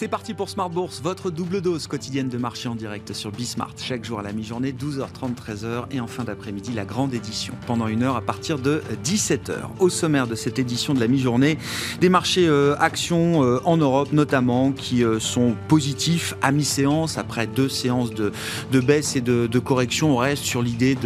C'est parti pour Smart Bourse, votre double dose quotidienne de marché en direct sur Bismart. Chaque jour à la mi-journée, 12h30, 13h et en fin d'après-midi, la grande édition. Pendant une heure à partir de 17h. Au sommaire de cette édition de la mi-journée, des marchés euh, actions euh, en Europe notamment qui euh, sont positifs à mi-séance. Après deux séances de, de baisse et de, correction, on reste sur l'idée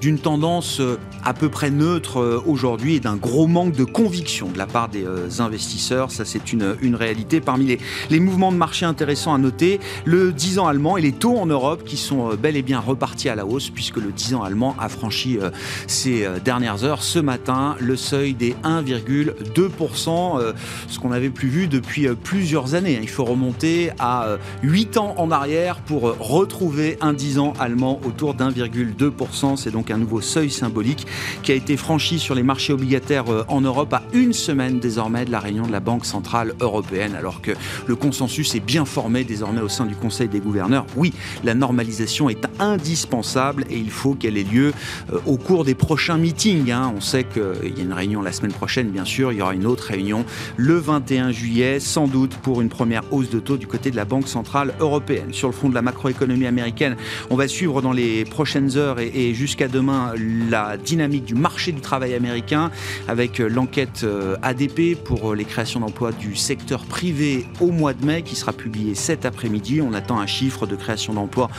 d'une tendance à peu près neutre aujourd'hui et d'un gros manque de conviction de la part des investisseurs. Ça, c'est une, une réalité. Parmi les, les mouvements de marché intéressant à noter, le 10 ans allemand et les taux en Europe qui sont euh, bel et bien repartis à la hausse puisque le 10 ans allemand a franchi euh, ces euh, dernières heures ce matin le seuil des 1,2%, ce qu'on n'avait plus vu depuis plusieurs années. Il faut remonter à 8 ans en arrière pour retrouver un 10 ans allemand autour d'1,2%. C'est donc un nouveau seuil symbolique qui a été franchi sur les marchés obligataires en Europe à une semaine désormais de la réunion de la Banque Centrale Européenne alors que le consensus est bien formé désormais au sein du Conseil des gouverneurs. Oui, la normalisation est indispensable et il faut qu'elle ait lieu euh, au cours des prochains meetings. Hein. On sait qu'il y a une réunion la semaine prochaine, bien sûr. Il y aura une autre réunion le 21 juillet, sans doute pour une première hausse de taux du côté de la Banque Centrale Européenne. Sur le front de la macroéconomie américaine, on va suivre dans les prochaines heures et, jusqu'à demain la dynamique du marché du travail américain avec euh, l'enquête euh, ADP pour les créations d'emplois du secteur privé au mois de mai qui sera publié cet après-midi. On attend un chiffre de création d'emplois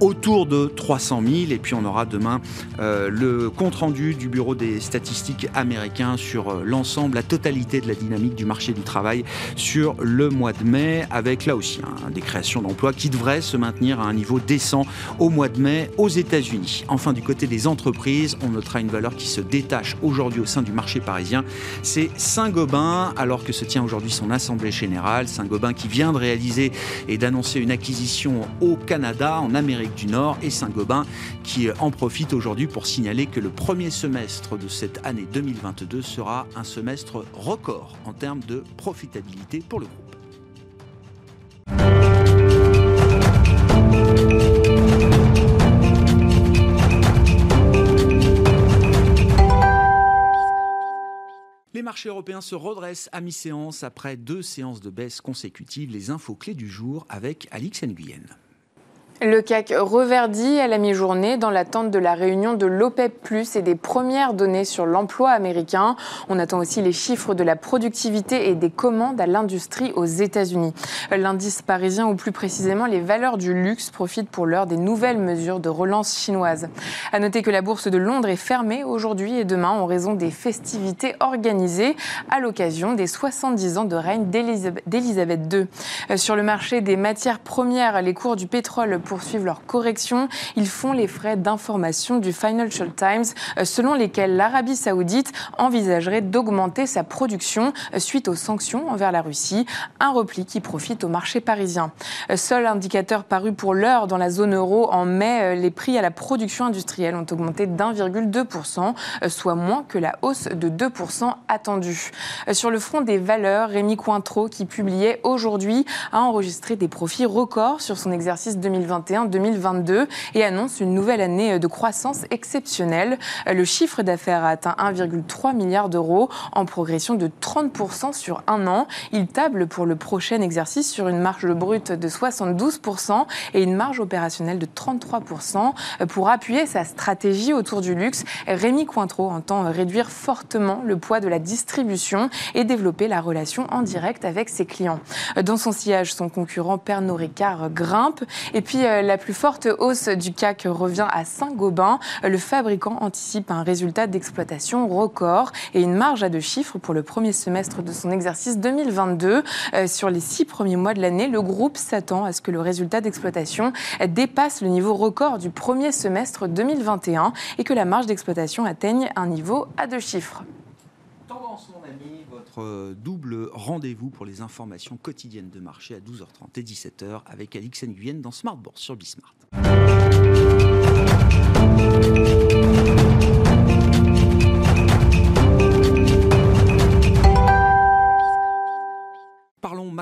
autour de 300 000. Et puis on aura demain euh, le compte-rendu du Bureau des statistiques américains sur euh, l'ensemble, la totalité de la dynamique du marché du travail sur le mois de mai, avec là aussi des créations d'emplois qui devraient se maintenir à un niveau décent au mois de mai aux États-Unis. Enfin, du côté des entreprises, on notera une valeur qui se détache aujourd'hui au sein du marché parisien. C'est Saint-Gobain, alors que se tient aujourd'hui son assemblée générale. Saint-Gobain qui vient de réaliser et d'annoncer une acquisition au Canada, en Amérique du Nord, et Saint-Gobain qui en profite aujourd'hui pour signaler que le premier semestre de cette année 2022 sera un semestre record en termes de profitabilité pour le groupe. Les marchés européens se redressent à mi-séance après deux séances de baisse consécutives. Les infos clés du jour avec Alix Nguyen. Le CAC reverdit à la mi-journée dans l'attente de la réunion de l'OPEP et des premières données sur l'emploi américain. On attend aussi les chiffres de la productivité et des commandes à l'industrie aux États-Unis. L'indice parisien, ou plus précisément les valeurs du luxe, profite pour l'heure des nouvelles mesures de relance chinoise. À noter que la bourse de Londres est fermée aujourd'hui et demain en raison des festivités organisées à l'occasion des 70 ans de règne d'Élisabeth II. Sur le marché des matières premières, les cours du pétrole poursuivent leur correction. Ils font les frais d'information du Financial Times, euh, selon lesquels l'Arabie saoudite envisagerait d'augmenter sa production euh, suite aux sanctions envers la Russie, un repli qui profite au marché parisien. Euh, seul indicateur paru pour l'heure dans la zone euro en mai, les prix à la production industrielle ont augmenté d'1,2%, soit moins que la hausse de 2% attendue. Sur le front des valeurs, Rémi Cointreau, qui publiait aujourd'hui, a enregistré des profits records sur son exercice 2020 2021-2022 et annonce une nouvelle année de croissance exceptionnelle. Le chiffre d'affaires a atteint 1,3 milliard d'euros en progression de 30% sur un an. Il table pour le prochain exercice sur une marge brute de 72% et une marge opérationnelle de 33%. Pour appuyer sa stratégie autour du luxe, Rémi Cointreau entend réduire fortement le poids de la distribution et développer la relation en direct avec ses clients. Dans son sillage, son concurrent Pernod Ricard grimpe et puis euh, la plus forte hausse du CAC revient à Saint-Gobain. Le fabricant anticipe un résultat d'exploitation record et une marge à deux chiffres pour le premier semestre de son exercice 2022. Euh, sur les six premiers mois de l'année, le groupe s'attend à ce que le résultat d'exploitation dépasse le niveau record du premier semestre 2021 et que la marge d'exploitation atteigne un niveau à deux chiffres. Mon ami, votre double rendez-vous pour les informations quotidiennes de marché à 12h30 et 17h avec Alix Nguyen dans Smart Bourse sur Bismart.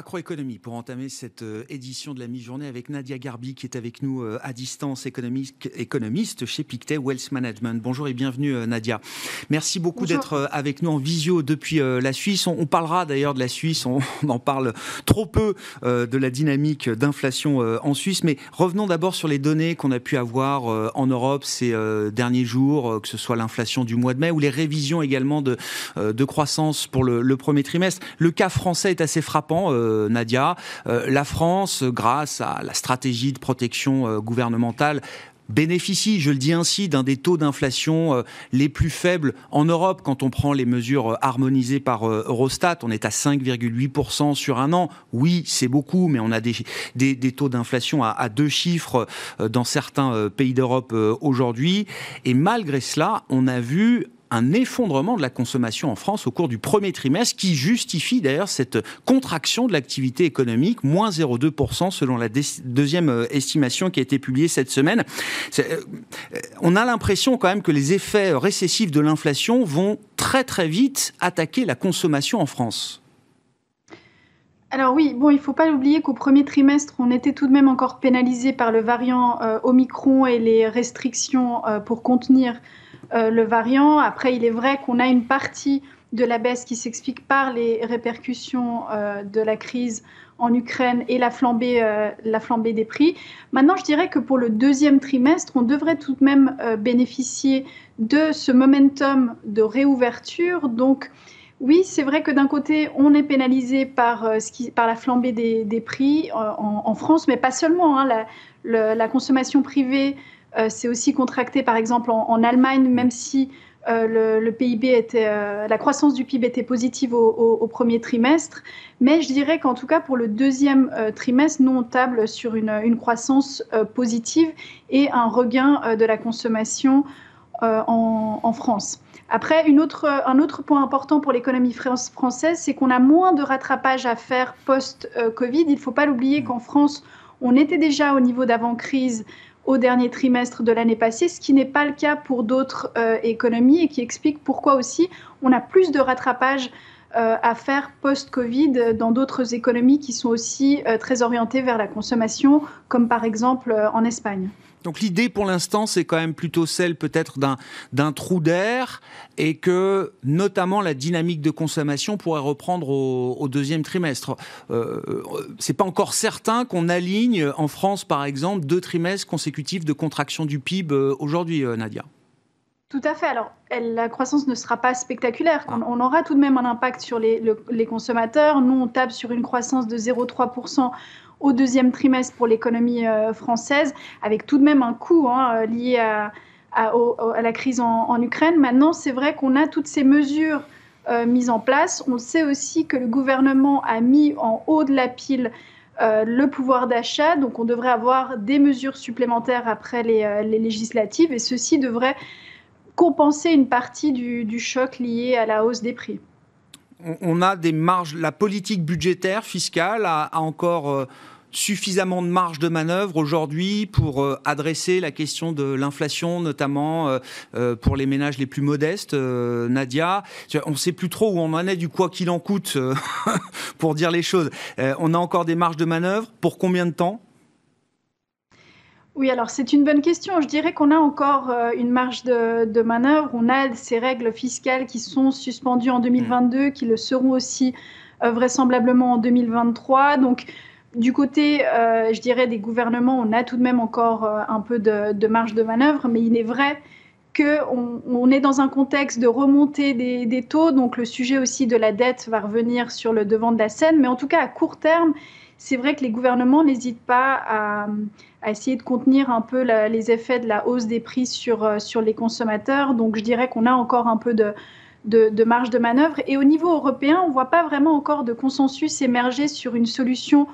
Macroéconomie pour entamer cette euh, édition de la mi-journée avec Nadia Garbi qui est avec nous euh, à distance, économiste, économiste chez Pictet Wealth Management. Bonjour et bienvenue euh, Nadia. Merci beaucoup d'être avec nous en visio depuis la Suisse. On, parlera d'ailleurs de la Suisse, on, en parle trop peu de la dynamique d'inflation en Suisse, mais revenons d'abord sur les données qu'on a pu avoir en Europe ces derniers jours, que ce soit l'inflation du mois de mai ou les révisions également de, de croissance pour le, le premier trimestre. Le cas français est assez frappant euh, Nadia. Euh, la France, grâce à la stratégie de protection euh, gouvernementale, bénéficie, je le dis ainsi, d'un des taux d'inflation les plus faibles en Europe quand on prend les mesures harmonisées par Eurostat. On est à 5,8% sur un an. Oui, c'est beaucoup, mais on a des, des, taux d'inflation à, deux chiffres dans certains pays d'Europe aujourd'hui. Et malgré cela, on a vu un effondrement de la consommation en France au cours du premier trimestre qui justifie d'ailleurs cette contraction de l'activité économique, moins 0,2% selon la deuxième euh, estimation qui a été publiée cette semaine. Euh, on a l'impression quand même que les effets récessifs de l'inflation vont très très vite attaquer la consommation en France. Alors oui, bon, il ne faut pas l'oublier qu'au premier trimestre, on était tout de même encore pénalisé par le variant euh, Omicron et les restrictions pour contenir euh, le variant. Après, il est vrai qu'on a une partie de la baisse qui s'explique par les répercussions euh, de la crise en Ukraine et la flambée, euh, la flambée des prix. Maintenant, je dirais que pour le deuxième trimestre, on devrait tout de même bénéficier de ce momentum de réouverture. Donc, oui, c'est vrai que d'un côté, on est pénalisé par, ce qui, par la flambée des, prix en, France, mais pas seulement. Hein. la, consommation privée c'est aussi contracté, par exemple, en, Allemagne, même si euh, le, PIB était, euh, la croissance du PIB était positive au, premier trimestre. Mais je dirais qu'en tout cas, pour le deuxième trimestre, nous, on table sur une, croissance positive et un regain de la consommation en, France. Après, un autre point important pour l'économie française, c'est qu'on a moins de rattrapage à faire post-Covid. Il ne faut pas l'oublier qu'en France, on était déjà au niveau d'avant-crise au dernier trimestre de l'année passée, ce qui n'est pas le cas pour d'autres euh, économies et qui explique pourquoi aussi on a plus de rattrapage euh, à faire post-Covid dans d'autres économies qui sont aussi euh, très orientées vers la consommation, comme par exemple en Espagne. Donc l'idée pour l'instant, c'est quand même plutôt celle peut-être d'un trou d'air et que notamment la dynamique de consommation pourrait reprendre au, deuxième trimestre. Euh, c'est pas encore certain qu'on aligne en France, par exemple, deux trimestres consécutifs de contraction du PIB euh, aujourd'hui, euh, Nadia. Tout à fait. Alors, la croissance ne sera pas spectaculaire. Ah. On, aura tout de même un impact sur les, les consommateurs. Nous, on tape sur une croissance de 0,3% au deuxième trimestre pour l'économie euh, française, avec tout de même un coût hein, euh, lié à, la crise en, Ukraine. Maintenant, c'est vrai qu'on a toutes ces mesures euh, mises en place. On sait aussi que le gouvernement a mis en haut de la pile le pouvoir d'achat, donc on devrait avoir des mesures supplémentaires après les, législatives, et ceci devrait compenser une partie du, choc lié à la hausse des prix on a des marges, la politique budgétaire, fiscale a, encore euh, suffisamment de marge de manœuvre aujourd'hui pour euh, adresser la question de l'inflation, notamment euh, pour les ménages les plus modestes. Nadia, on ne sait plus trop où on en est du quoi qu'il en coûte, pour dire les choses. on a encore des marges de manœuvre. Pour combien de temps? Oui, alors c'est une bonne question. Je dirais qu'on a encore euh, une marge de, manœuvre. On a ces règles fiscales qui sont suspendues en 2022, qui le seront aussi euh, vraisemblablement en 2023. Donc, du côté, euh, je dirais, des gouvernements, on a tout de même encore un peu de, marge de manœuvre, mais il est vrai qu'on on est dans un contexte de remontée des, des, taux, donc le sujet aussi de la dette va revenir sur le devant de la scène, mais en tout cas à court terme, c'est vrai que les gouvernements n'hésitent pas à, essayer de contenir un peu les effets de la hausse des prix sur, euh, sur les consommateurs. Donc je dirais qu'on a encore un peu de, marge de manœuvre. Et au niveau européen, on ne voit pas vraiment encore de consensus émerger sur une solution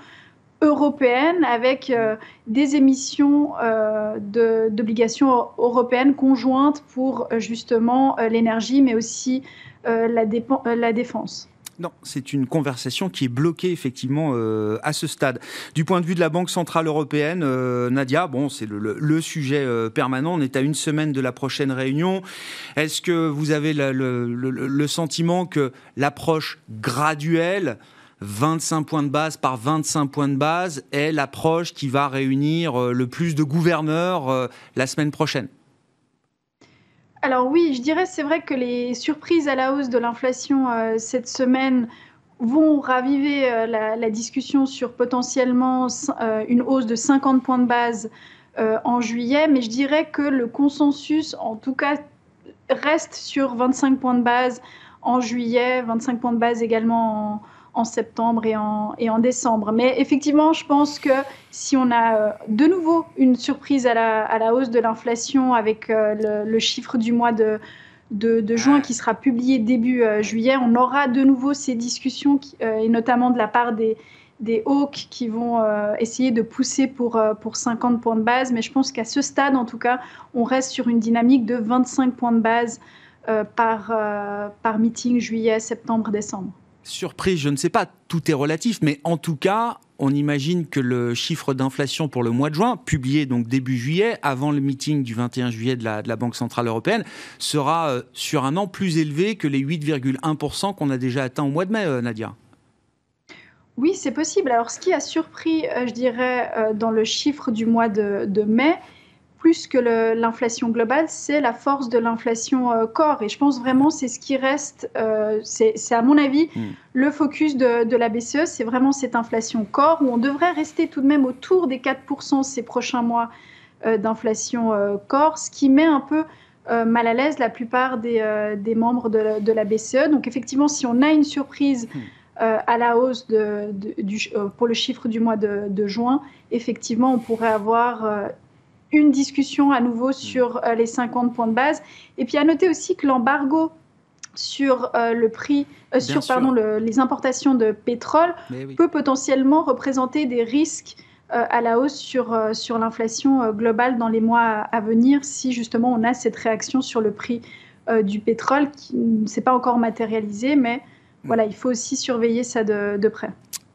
européenne avec euh, des émissions euh, d'obligations européennes conjointes pour justement l'énergie, mais aussi la défense. Non, c'est une conversation qui est bloquée effectivement euh, à ce stade. Du point de vue de la Banque centrale européenne, euh, Nadia, c'est le, sujet euh, permanent. On est à une semaine de la prochaine réunion. Est-ce que vous avez le, sentiment que l'approche graduelle 25 points de base par 25 points de base est l'approche qui va réunir le plus de gouverneurs la semaine prochaine? Alors oui, je dirais c'est vrai que les surprises à la hausse de l'inflation cette semaine vont raviver la, discussion sur potentiellement une hausse de 50 points de base en juillet, mais je dirais que le consensus, en tout cas, reste sur 25 points de base en juillet, 25 points de base également en, septembre et en, et en, décembre. Mais effectivement, je pense que si on a euh, de nouveau une surprise à la, à la hausse de l'inflation avec euh, le, chiffre du mois de, de, juin qui sera publié début euh, juillet, on aura de nouveau ces discussions, et notamment de la part des, des hawks qui vont essayer de pousser pour, pour 50 points de base. Mais je pense qu'à ce stade, en tout cas, on reste sur une dynamique de 25 points de base euh, par, par meeting juillet, septembre, décembre. Surprise, je ne sais pas, tout est relatif, mais en tout cas, on imagine que le chiffre d'inflation pour le mois de juin, publié donc début juillet, avant le meeting du 21 juillet de la, de la Banque Centrale Européenne, sera euh, sur un an plus élevé que les 8,1% qu'on a déjà atteint au mois de mai, Nadia. Oui, c'est possible. Alors, ce qui a surpris, je dirais, dans le chiffre du mois de mai, plus que l'inflation globale, c'est la force de l'inflation euh, corps. Et je pense vraiment c'est ce qui reste, euh, c'est à mon avis hmm. le focus de, la BCE, c'est vraiment cette inflation corps où on devrait rester tout de même autour des 4% ces prochains mois euh, d'inflation corps, ce qui met un peu mal à l'aise la plupart des, membres de la, BCE. Donc effectivement, si on a une surprise hmm. à la hausse de, du, pour le chiffre du mois de, de, juin, effectivement, on pourrait avoir une discussion à nouveau mm. sur euh, les 50 points de base. Et puis à noter aussi que l'embargo sur euh, le prix, euh, sur pardon, les importations de pétrole peut potentiellement représenter des risques à la hausse sur, sur l'inflation globale dans les mois à, venir si justement on a cette réaction sur le prix du pétrole qui ne s'est pas encore matérialisé, mais mm. voilà, il faut aussi surveiller ça de, de près.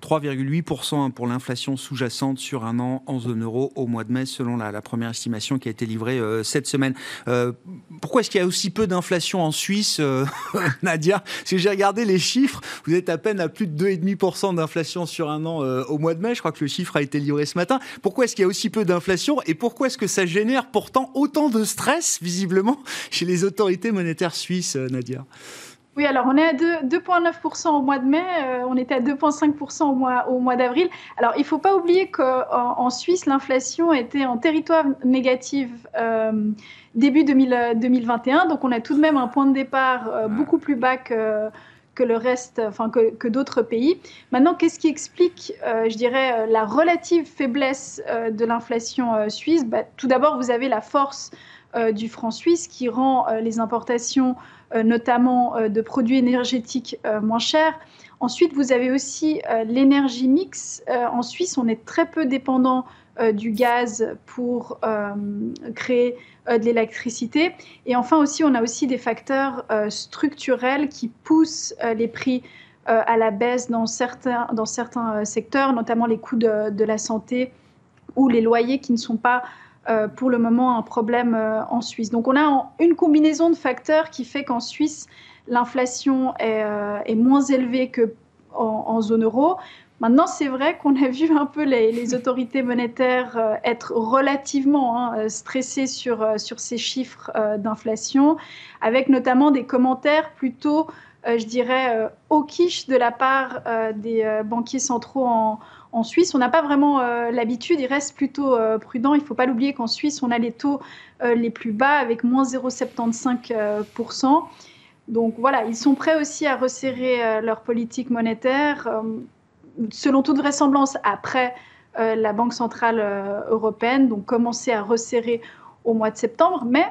3,8% pour l'inflation sous-jacente sur un an en zone euro au mois de mai, selon la, première estimation qui a été livrée euh, cette semaine. Euh, pourquoi est-ce qu'il y a aussi peu d'inflation en Suisse, euh, Nadia? Que j'ai regardé les chiffres, vous êtes à peine à plus de 2,5% d'inflation sur un an au mois de mai, je crois que le chiffre a été livré ce matin. Pourquoi est-ce qu'il y a aussi peu d'inflation et pourquoi est-ce que ça génère pourtant autant de stress, visiblement, chez les autorités monétaires suisses, Nadia? Oui, alors on est à 2,9% au mois de mai, euh, on était à 2,5% au mois, au mois d'avril. Alors il ne faut pas oublier qu'en en Suisse, l'inflation était en territoire négatif euh, début 2021, donc on a tout de même un point de départ euh, beaucoup plus bas que, que le reste, enfin que, que d'autres pays. Maintenant, qu'est-ce qui explique, je dirais, la relative faiblesse de l'inflation suisse? Bah, Tout d'abord, vous avez la force du franc suisse qui rend les importations euh, notamment euh, de produits énergétiques euh, moins chers. Ensuite, vous avez aussi l'énergie mix. en Suisse, on est très peu dépendant du gaz pour créer de l'électricité. Et enfin aussi, on a aussi des facteurs structurels qui poussent les prix à la baisse dans certains, dans certains secteurs, notamment les coûts de, la santé ou les loyers qui ne sont pas euh, pour le moment un problème euh, en Suisse. Donc on a une combinaison de facteurs qui fait qu'en Suisse, l'inflation est, euh, moins élevée qu'en en, zone euro. Maintenant, c'est vrai qu'on a vu un peu les, autorités monétaires être relativement hein, stressées sur, ces chiffres d'inflation, avec notamment des commentaires plutôt, je dirais, quiche de la part des banquiers centraux en, en Suisse, on n'a pas vraiment euh, l'habitude, il reste plutôt euh, prudent. Il ne faut pas l'oublier qu'en Suisse, on a les taux euh, les plus bas avec moins 0,75%. Donc voilà, ils sont prêts aussi à resserrer leur politique monétaire, selon toute vraisemblance, après la Banque centrale européenne, donc commencer à resserrer au mois de septembre. Mais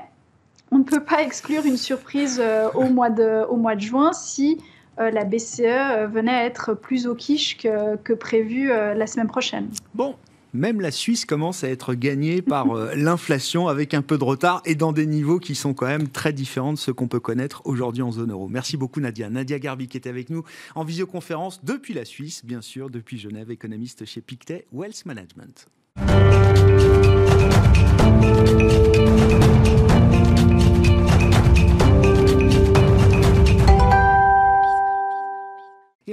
on ne peut pas exclure une surprise au mois de juin si euh, la BCE euh, venait à être plus au quiche que, prévu euh, la semaine prochaine. Bon, même la Suisse commence à être gagnée par l'inflation avec un peu de retard et dans des niveaux qui sont quand même très différents de ceux qu'on peut connaître aujourd'hui en zone euro. Merci beaucoup Nadia. Nadia Garbi qui était avec nous en visioconférence depuis la Suisse, bien sûr, depuis Genève, économiste chez Pictet Wealth Management.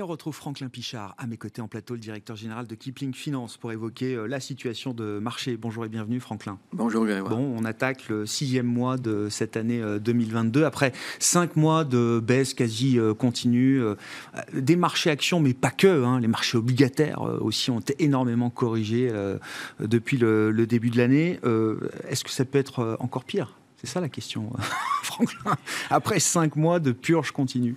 On retrouve Franklin Pichard à mes côtés en plateau, le directeur général de Kipling Finance, pour évoquer euh, la situation de marché. Bonjour et bienvenue, Franklin. Bonjour, Bon, on attaque le sixième mois de cette année 2022. Euh, Après cinq mois de baisse quasi euh, continue, des marchés actions, mais pas que. Hein, les marchés obligataires aussi ont été énormément corrigés depuis le début de l'année. Est-ce que ça peut être encore pire? C'est ça la question, Franklin. Après cinq mois de purge continue.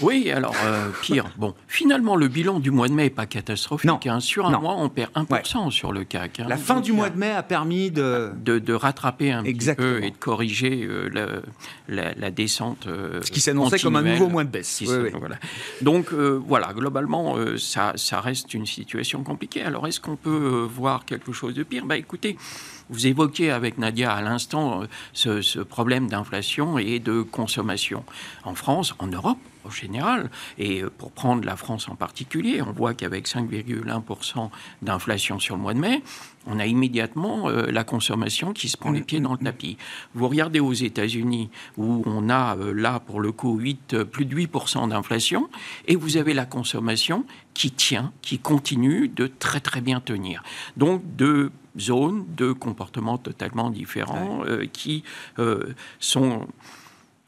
Oui, alors euh, pire. Bon, finalement, le bilan du mois de mai n'est pas catastrophique. Non. Hein. Sur un mois, on perd 1% sur le CAC. Hein. La fin du mois de mai a permis de... De, rattraper un petit peu et de corriger euh, la, descente. Euh, Ce qui s'annonçait comme un nouveau mois de baisse. Voilà. Donc voilà, globalement, ça, ça reste une situation compliquée. Alors est-ce qu'on peut voir quelque chose de pire? Bah écoutez, vous évoquiez avec Nadia à l'instant euh, ce, problème d'inflation et de consommation. En France, en Europe, en général, et euh, pour prendre la France en particulier, on voit qu'avec 5,1% d'inflation sur le mois de mai, on a immédiatement euh, la consommation qui se prend les pieds dans le tapis. Vous regardez aux États-Unis où on a là pour le coup 8, plus de 8% d'inflation et vous avez la consommation qui tient, qui continue de très très bien tenir. Donc de zones de comportements totalement différents euh, qui euh, sont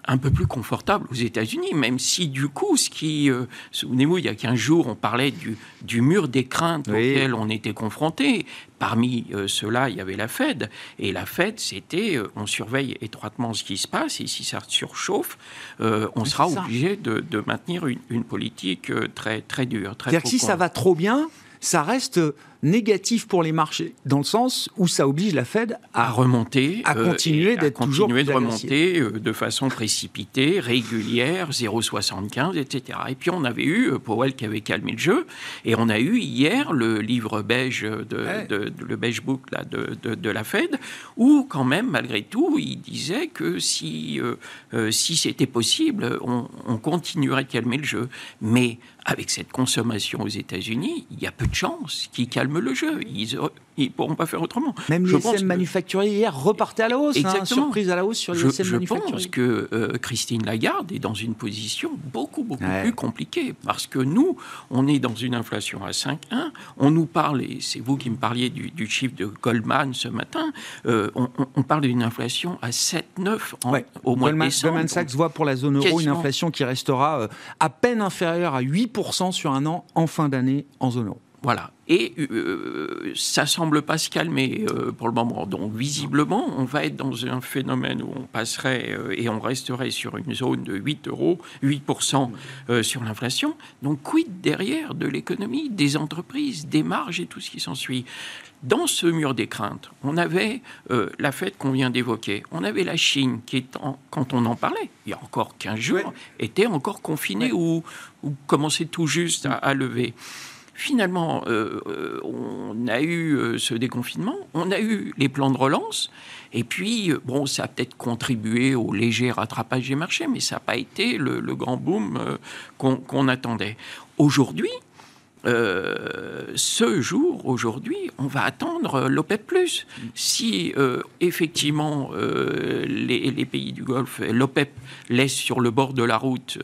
un peu plus confortables aux États-Unis, même si du coup, ce qui, euh, souvenez-vous, il y a 15 jours, on parlait du, du mur des craintes auxquelles on était confronté. Parmi ceux-là, il y avait la Fed. Et la Fed, c'était, on surveille étroitement ce qui se passe, et si ça surchauffe, on sera obligé de, de, maintenir une, une politique très, très dure. C'est-à-dire que si ça va trop bien, ça reste négatif pour les marchés, dans le sens où ça oblige la Fed à, remonter, à euh, continuer d'être toujours de remonter euh, de façon précipitée, régulière, 0,75, etc. Et puis on avait eu euh, Powell qui avait calmé le jeu, et on a eu hier le livre beige de, le beige book là, de, la Fed, où quand même malgré tout il disait que si si c'était possible, on, on continuerait de calmer le jeu, mais avec cette consommation aux États-Unis, il y a peu de chances qu'ils calment le jeu. Ils pourront pas faire autrement. Même les SM manufacturiers hier repartaient à la hausse. Hein, Exactement. surprise à la hausse sur les je, SM je pense que euh, Christine Lagarde est dans une position beaucoup, beaucoup plus compliquée. Parce que nous, on est dans une inflation à 5,1. On nous parle, et c'est vous qui me parliez du, chiffre de Goldman ce matin, euh, on, parle d'une inflation à 7,9 au mois de décembre. Goldman Sachs voit pour la zone euro une inflation qui restera euh, à peine inférieure à 8% sur un an en fin d'année en zone euro. Voilà. Et euh, ça semble pas se calmer euh, pour le moment. Donc visiblement, on va être dans un phénomène où on passerait euh, et on resterait sur une zone de 8 euros, 8% sur l'inflation. Donc quid derrière de l'économie, des entreprises, des marges et tout ce qui s'ensuit? Dans ce mur des craintes, on avait la fête qu'on vient d'évoquer. On avait la Chine qui, quand on en parlait, il y a encore 15 jours, était encore confinée ou, commençait tout juste à lever. Finalement, euh, euh, on a eu euh, ce déconfinement, on a eu les plans de relance, et puis, bon, ça a peut-être contribué au léger rattrapage des marchés, mais ça n'a pas été le, grand boom qu'on attendait. Aujourd'hui, ce jour, aujourd'hui, on va attendre l'OPEP+. Si effectivement les, les, pays du Golfe, l'OPEP laisse sur le bord de la route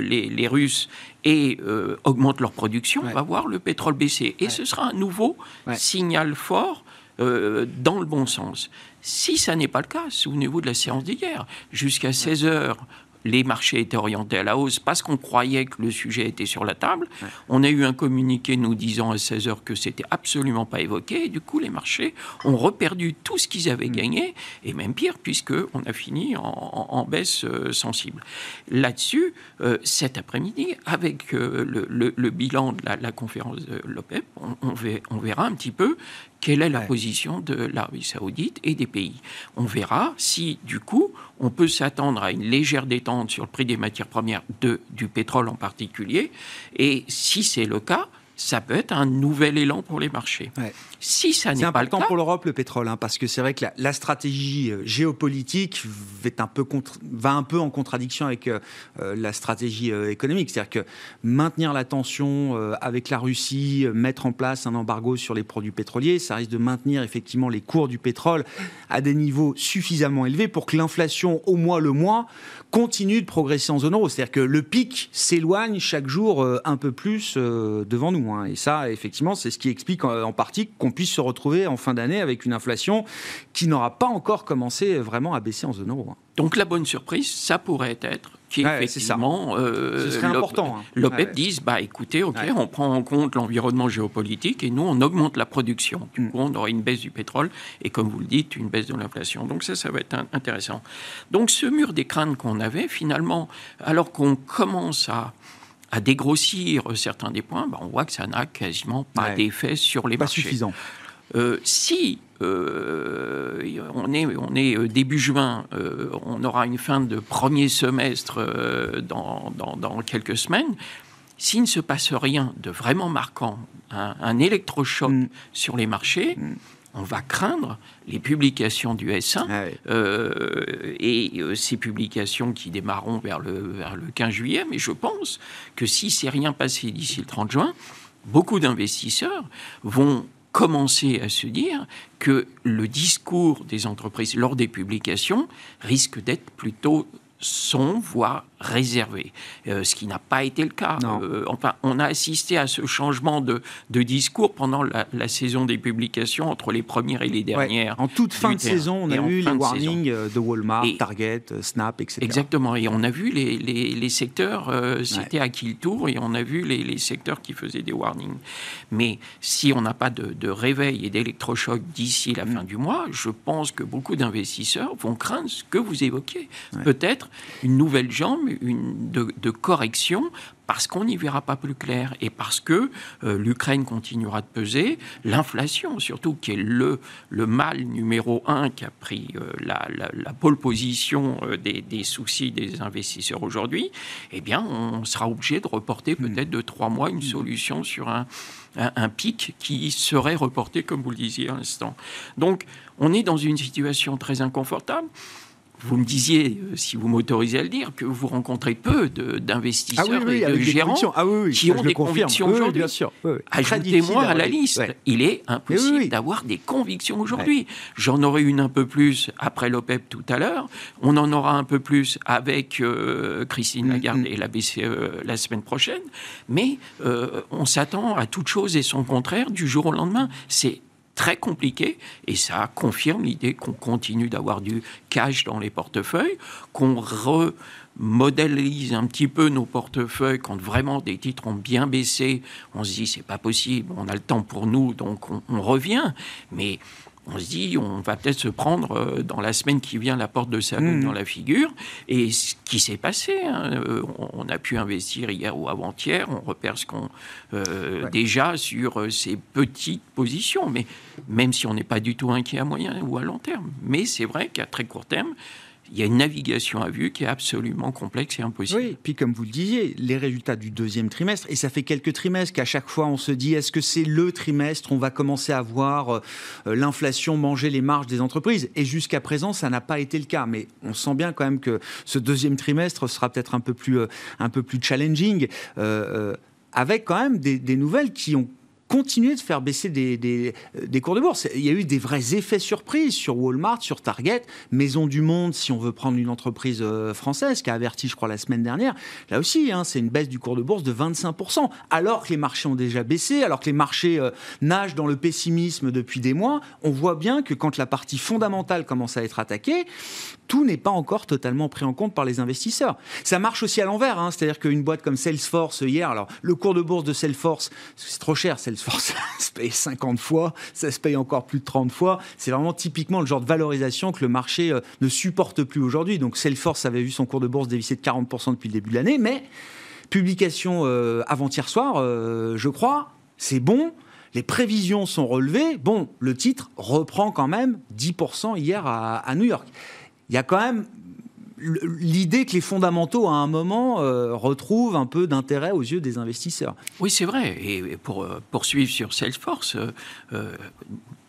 les, les Russes et euh, augmentent leur production, on va voir le pétrole baisser. Et ce sera un nouveau signal fort euh, dans le bon sens. Si ça n'est pas le cas, souvenez-vous de la séance d'hier, jusqu'à 16 heures, les marchés étaient orientés à la hausse parce qu'on croyait que le sujet était sur la table. On a eu un communiqué nous disant à 16 heures que c'était absolument pas évoqué. Et du coup, les marchés ont reperdu tout ce qu'ils avaient mm. gagné, et même pire, puisqu'on a fini en, baisse euh, sensible. Là-dessus, euh, cet après-midi, avec euh, le, bilan de la, conférence de l'OPEP, on, verra un petit peu quelle est la position de l'Arabie saoudite et des pays. On verra si, du coup, on peut s'attendre à une légère détente sur le prix des matières premières, du pétrole en particulier, et si c'est le cas, ça peut être un nouvel élan pour les marchés. Si ça n'est pas le cas, pour l'Europe le pétrole, hein, parce que c'est vrai que la, stratégie euh, géopolitique un peu va un peu en contradiction avec euh, euh, la stratégie économique, c'est-à-dire que maintenir la tension avec la Russie, mettre en place un embargo sur les produits pétroliers, ça risque de maintenir effectivement les cours du pétrole à des niveaux suffisamment élevés pour que l'inflation au mois le mois continue de progresser en zone euro. C'est-à-dire que le pic s'éloigne chaque jour un peu plus devant nous. Hein. Et ça, effectivement, c'est ce qui explique en, partie qu'on puisse se retrouver en fin d'année avec une inflation qui n'aura pas encore commencé vraiment à baisser en zone euro. Hein. Donc la bonne surprise, ça pourrait être qu'effectivement, euh, Ce serait important. Hein. L'OPEP dise, bah écoutez, ok, on prend en compte l'environnement géopolitique et nous on augmente la production. Du mm. coup, on aura une baisse du pétrole et comme vous le dites, une baisse de l'inflation. Donc ça, ça va être intéressant. Donc ce mur des craintes qu'on avait, finalement, alors qu'on commence à à dégrossir certains des points, bah, on voit que ça n'a quasiment pas d'effet sur les pas marchés. suffisant. Euh, si euh, on, est, on est euh, début juin, on aura une fin de premier semestre dans, dans, quelques semaines, s'il ne se passe rien de vraiment marquant, un, électrochoc mm. sur les marchés, mm on va craindre les publications du S1 ah euh, et euh, ces publications qui démarreront vers le, vers le 15 juillet. Mais je pense que si c'est rien passé d'ici le 30 juin, beaucoup d'investisseurs vont commencer à se dire que le discours des entreprises lors des publications risque d'être plutôt son, voire réservé, euh, ce qui n'a pas été le cas. Euh, enfin, on a assisté à ce changement de, de discours pendant la, saison des publications entre les premières et les dernières. En toute fin de saison, on a eu les warnings euh, de Walmart, Target, Snap, etc. Exactement, et on a vu les, les, les secteurs, c'était à qui le tour, et on a vu les, les, secteurs qui faisaient des warnings. Mais si on n'a pas de, de, réveil et d'électrochoc d'ici la mm. fin du mois, je pense que beaucoup d'investisseurs vont craindre ce que vous évoquez. Peut-être une nouvelle jambe, une, de, correction parce qu'on n'y verra pas plus clair et parce que euh, l'Ukraine continuera de peser, l'inflation surtout, qui est le, le mal numéro un qui a pris euh, la, la, pole position euh, des, des, soucis des investisseurs aujourd'hui, eh bien, on sera obligé de reporter hmm. peut-être de trois mois une solution sur un, un, un, pic qui serait reporté, comme vous le disiez à l'instant. Donc, on est dans une situation très inconfortable. Vous me disiez, euh, si vous m'autorisez à le dire, que vous rencontrez peu d'investisseurs ah et de gérants ah qui ont des convictions aujourd'hui. Ajoutez-moi à la liste. Il est impossible d'avoir des convictions aujourd'hui. J'en aurai une un peu plus après l'OPEP tout à l'heure. On en aura un peu plus avec euh, Christine mm, Lagarde mm. et la BCE la semaine prochaine. Mais euh, on s'attend à toute chose et son contraire du jour au lendemain. C'est très compliqué et ça confirme l'idée qu'on continue d'avoir du cash dans les portefeuilles, qu'on remodélise un petit peu nos portefeuilles quand vraiment des titres ont bien baissé. On se dit c'est pas possible, on a le temps pour nous donc on, on revient. Mais on se dit, on va peut-être se prendre euh, dans la semaine qui vient la porte de sa mmh. dans la figure. Et ce qui s'est passé, hein, euh, on a pu investir hier ou avant-hier, on repère ce qu'on euh, déjà sur ces petites positions, mais même si on n'est pas du tout inquiet à moyen ou à long terme. Mais c'est vrai qu'à très court terme, il y a une navigation à vue qui est absolument complexe et impossible. Oui, puis comme vous le disiez, les résultats du deuxième trimestre, et ça fait quelques trimestres qu'à chaque fois on se dit est-ce que c'est le trimestre où on va commencer à voir euh, l'inflation manger les marges des entreprises? Et jusqu'à présent, ça n'a pas été le cas. Mais on sent bien quand même que ce deuxième trimestre sera peut-être un, peu plus, euh, un peu plus challenging, euh, avec quand même des nouvelles qui ont continuer de faire baisser des, des, cours de bourse. Il y a eu des vrais effets surprises sur Walmart, sur Target, Maison du Monde, si on veut prendre une entreprise euh, française qui a averti, je crois, la semaine dernière. Là aussi, hein, c'est une baisse du cours de bourse de 25%, alors que les marchés ont déjà baissé, alors que les marchés euh, nagent dans le pessimisme depuis des mois. On voit bien que quand la partie fondamentale commence à être attaquée, tout n'est pas encore totalement pris en compte par les investisseurs. Ça marche aussi à l'envers, hein, c'est-à-dire qu'une boîte comme Salesforce hier, alors le cours de bourse de Salesforce, c'est trop cher, Salesforce, ça se paye 50 fois, ça se paye encore plus de 30 fois. C'est vraiment typiquement le genre de valorisation que le marché euh, ne supporte plus aujourd'hui. Donc Salesforce avait vu son cours de bourse dévisser de 40% depuis le début de l'année, mais publication euh, avant-hier soir, euh, je crois, c'est bon. Les prévisions sont relevées. Bon, le titre reprend quand même 10% hier à New York il y a quand même l'idée que les fondamentaux, à un moment, retrouvent un peu d'intérêt aux yeux des investisseurs. Oui, c'est vrai. Et pour poursuivre sur Salesforce,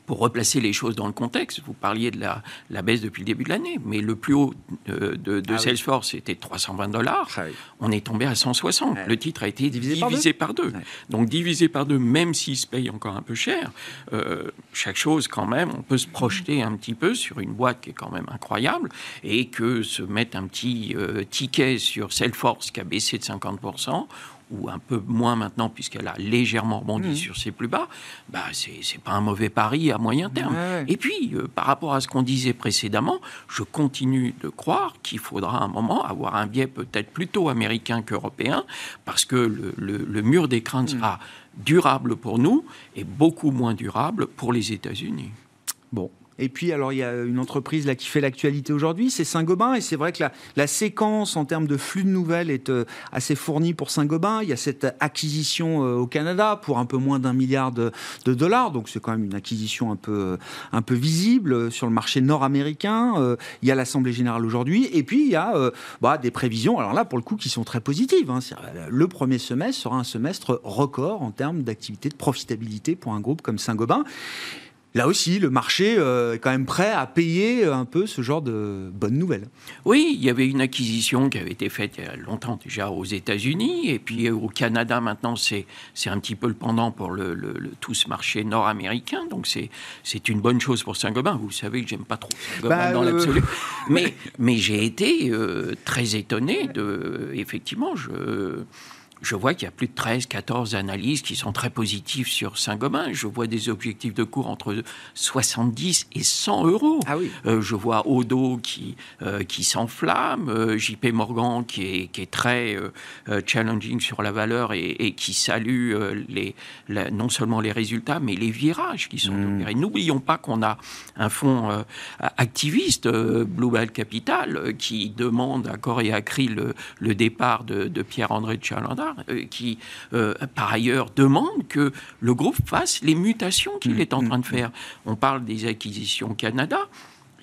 pour replacer les choses dans le contexte, vous parliez de la, la baisse depuis le début de l'année, mais le plus haut de, de, ah Salesforce était 320 dollars. Ah On est tombé à 160. Le titre a été divisé, par deux. Donc divisé par deux, même s'il se paye encore un peu cher, euh, chaque chose quand même, on peut se projeter un petit peu sur une boîte qui est quand même incroyable et que se mettre un petit euh, ticket sur Salesforce qui a baissé de 50%, ou un peu moins maintenant puisqu'elle a légèrement rebondi mmh. sur ses plus bas, bah c'est pas un mauvais pari à moyen terme. Et puis, euh, par rapport à ce qu'on disait précédemment, je continue de croire qu'il faudra un moment avoir un biais peut-être plutôt américain qu'européen, parce que le, mur des craintes mmh. sera durable pour nous et beaucoup moins durable pour les États-Unis. Bon, et puis, alors, il y a une entreprise là qui fait l'actualité aujourd'hui, c'est Saint-Gobain. Et c'est vrai que la, séquence en termes de flux de nouvelles est euh, assez fournie pour Saint-Gobain. Il y a cette acquisition euh, au Canada pour un peu moins d'un milliard de, dollars. Donc, c'est quand même une acquisition un peu, un peu visible euh, sur le marché nord-américain. il y a l'Assemblée générale aujourd'hui. Et puis, il y a bah, des prévisions, alors là, pour le coup, qui sont très positives. Hein. Le premier semestre sera un semestre record en termes d'activité de profitabilité pour un groupe comme Saint-Gobain là aussi, le marché euh, est quand même prêt à payer un peu ce genre de bonnes nouvelles. Oui, il y avait une acquisition qui avait été faite il y a longtemps déjà aux États-Unis, et puis au Canada maintenant, c'est un petit peu le pendant pour le, tout ce marché nord-américain. Donc c'est une bonne chose pour Saint-Gobain. Vous savez que j'aime pas trop Saint-Gobain bah, dans euh, l'absolu. Mais, mais j'ai été euh, très étonné de. Effectivement, je je vois qu'il y a plus de 13, 14 analyses qui sont très positives sur Saint-Gobain. Je vois des objectifs de cours entre 70 et 100 euros. Ah oui. Euh, je vois Odo qui, euh, qui s'enflamme, euh, JP Morgan qui est, qui est très challenging sur la valeur et, qui salue les, non seulement les résultats, mais les virages qui sont mmh. opérés. N'oublions pas qu'on a un fonds activiste, Bluebell Capital, qui demande à corps et à cri le, le départ de, de Pierre-André de Euh, qui, euh, par ailleurs, demande que le groupe fasse les mutations qu'il mmh, est en train de mmh, faire. On parle des acquisitions Canada.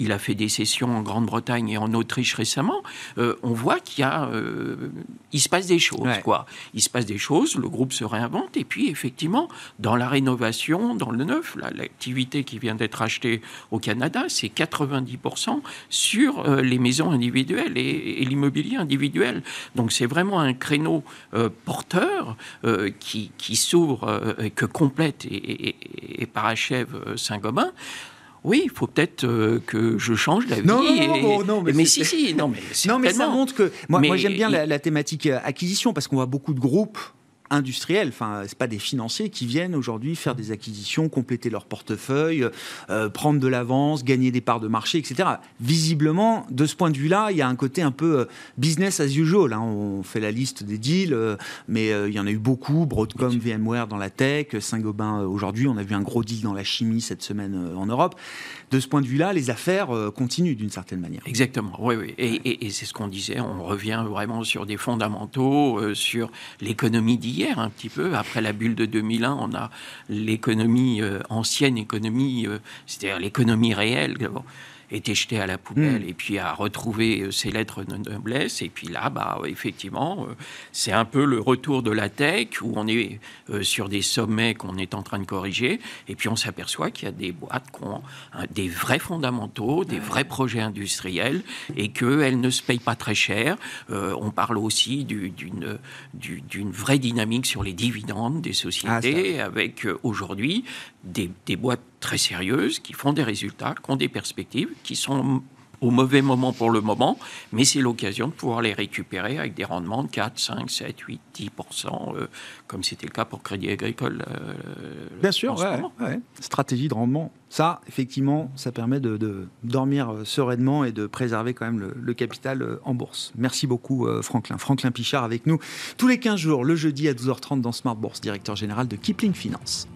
Il a fait des sessions en Grande-Bretagne et en Autriche récemment. Euh, on voit qu'il y a, euh, il se passe des choses, quoi. Il se passe des choses, le groupe se réinvente et puis effectivement, dans la rénovation, dans le neuf, l'activité qui vient d'être achetée au Canada, c'est 90% sur euh, les maisons individuelles et, l'immobilier individuel. Donc c'est vraiment un créneau porteur qui, qui s'ouvre, que complète et, et, et parachève Saint-Gobain. Oui, il faut peut-être euh, que je change d'avis. Non, non, non, mais, si, si, non, mais, non, mais ça montre que. Moi, moi j'aime bien la, la, thématique euh, acquisition parce qu'on voit beaucoup de groupes industriels, enfin, c'est pas des financiers qui viennent aujourd'hui faire des acquisitions, compléter leur portefeuille, euh, prendre de l'avance, gagner des parts de marché, etc. Visiblement, de ce point de vue-là, il y a un côté un peu euh, business as usual. Hein. On fait la liste des deals, euh, mais il y en a eu beaucoup. Broadcom, VMware dans la tech, Saint-Gobain aujourd'hui. On a vu un gros deal dans la chimie cette semaine en Europe. De ce point de vue-là, les affaires continuent d'une certaine manière. Exactement, oui, oui. Et, et c'est ce qu'on disait. On revient vraiment sur des fondamentaux, sur l'économie d'hier un petit peu. Après la bulle de 2001, on a l'économie, euh, ancienne économie, euh, c'est-à-dire l'économie réelle été jeté à la poubelle hmm. et puis à retrouver ses euh, lettres de noblesse. Et puis là, bah, effectivement, euh, c'est un peu le retour de la tech où on est euh, sur des sommets qu'on est en train de corriger. Et puis on s'aperçoit qu'il y a des boîtes qui ont des vrais fondamentaux, des vrais projets industriels et qu'elles ne se payent pas très cher. on parle aussi d'une d'une vraie dynamique sur les dividendes des sociétés ah, avec aujourd'hui des, des boîtes très sérieuses, qui font des résultats, qui ont des perspectives, qui sont au mauvais moment pour le moment, mais c'est l'occasion de pouvoir les récupérer avec des rendements de 4, 5, 7, 8, 10 comme c'était le cas pour Crédit Agricole. Euh, Bien sûr, ouais, stratégie de rendement. Ça, effectivement, ça permet de, dormir euh, sereinement et de préserver quand même le, le capital euh, en bourse. Merci beaucoup, Franklin. Franklin Pichard avec nous tous les 15 jours, le jeudi à 12h30 dans Smart Bourse, directeur général de Kipling Finance.